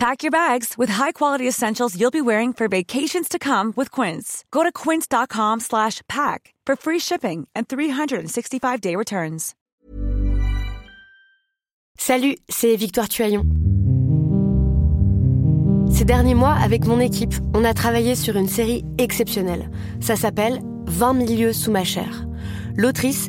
Pack your bags with high-quality essentials you'll be wearing for vacations to come with Quince. Go to quince.com slash pack for free shipping and 365-day returns. Salut, c'est Victoire Tuaillon. Ces derniers mois, avec mon équipe, on a travaillé sur une série exceptionnelle. Ça s'appelle 20 milieux sous ma chair. L'autrice,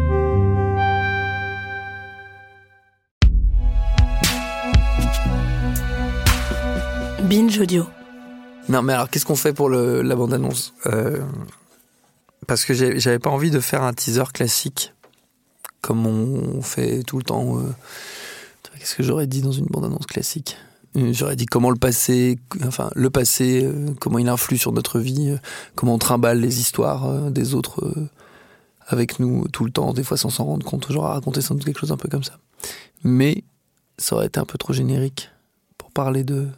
Binge Audio. Non, mais alors, qu'est-ce qu'on fait pour le, la bande-annonce? Euh, Parce que j'avais pas envie de faire un teaser classique, comme on fait tout le temps. euh. Qu'est-ce que j'aurais dit dans une bande-annonce classique? Euh, J'aurais dit comment le passé, enfin, le passé, comment il influe sur notre vie, comment on trimballe les histoires des autres avec nous tout le temps, des fois sans s'en rendre compte. J'aurais raconté sans doute quelque chose un peu comme ça. Mais ça aurait été un peu trop générique pour parler de,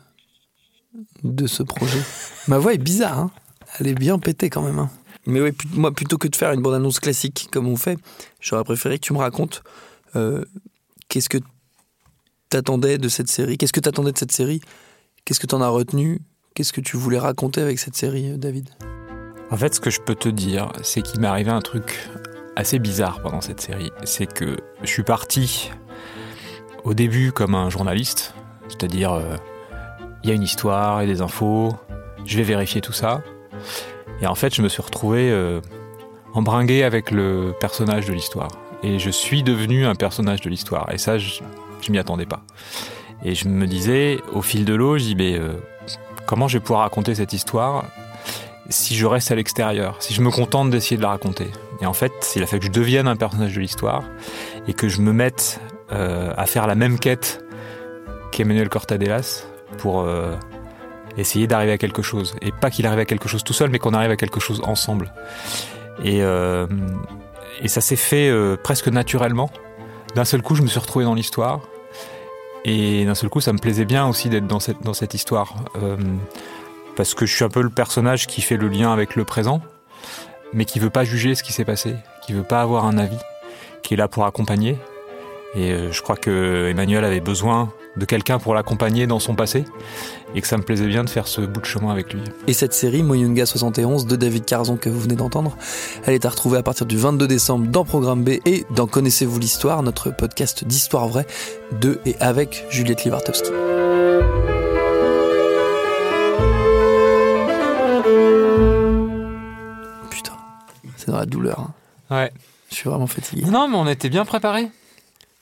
de ce projet. Ma voix est bizarre, hein elle est bien pétée quand même. hein. Mais oui, moi, plutôt que de faire une bande-annonce classique comme on fait, j'aurais préféré que tu me racontes euh, qu'est-ce que t'attendais de cette série, qu'est-ce que t'attendais de cette série, qu'est-ce que t'en as retenu, qu'est-ce que tu voulais raconter avec cette série, euh, David? En fait, ce que je peux te dire, c'est qu'il m'est arrivé un truc assez bizarre pendant cette série. C'est que je suis parti au début comme un journaliste, c'est-à-dire euh, il y a une histoire et des infos, je vais vérifier tout ça. Et en fait, je me suis retrouvé euh, embringué avec le personnage de l'histoire. Et je suis devenu un personnage de l'histoire. Et ça, je, je m'y attendais pas. Et je me disais, au fil de l'eau, je dis, mais, euh, comment je vais pouvoir raconter cette histoire si je reste à l'extérieur, si je me contente d'essayer de la raconter? Et en fait, il a fallu que je devienne un personnage de l'histoire et que je me mette euh, à faire la même quête qu'Emmanuel Cortadelas pour euh, essayer d'arriver à quelque chose. Et pas qu'il arrive à quelque chose tout seul, mais qu'on arrive à quelque chose ensemble. Et, euh, et ça s'est fait euh, presque naturellement. D'un seul coup, je me suis retrouvé dans l'histoire. Et d'un seul coup, ça me plaisait bien aussi d'être dans cette, dans cette histoire. Parce que je suis un peu le personnage qui fait le lien avec le présent, mais qui veut pas juger ce qui s'est passé, qui veut pas avoir un avis, qui est là pour accompagner. Et euh, je crois que Emmanuel avait besoin de quelqu'un pour l'accompagner dans son passé, et que ça me plaisait bien de faire ce bout de chemin avec lui. Et cette série, Moyunga 71 de David Carzon que vous venez d'entendre, elle est à retrouver à partir du 22 décembre dans Programme B et dans Connaissez-vous l'histoire, notre podcast d'histoire vraie de et avec Juliette Livartowski. Putain, c'est dans la douleur. hein. Ouais. Je suis vraiment fatigué. Non, mais on était bien préparés.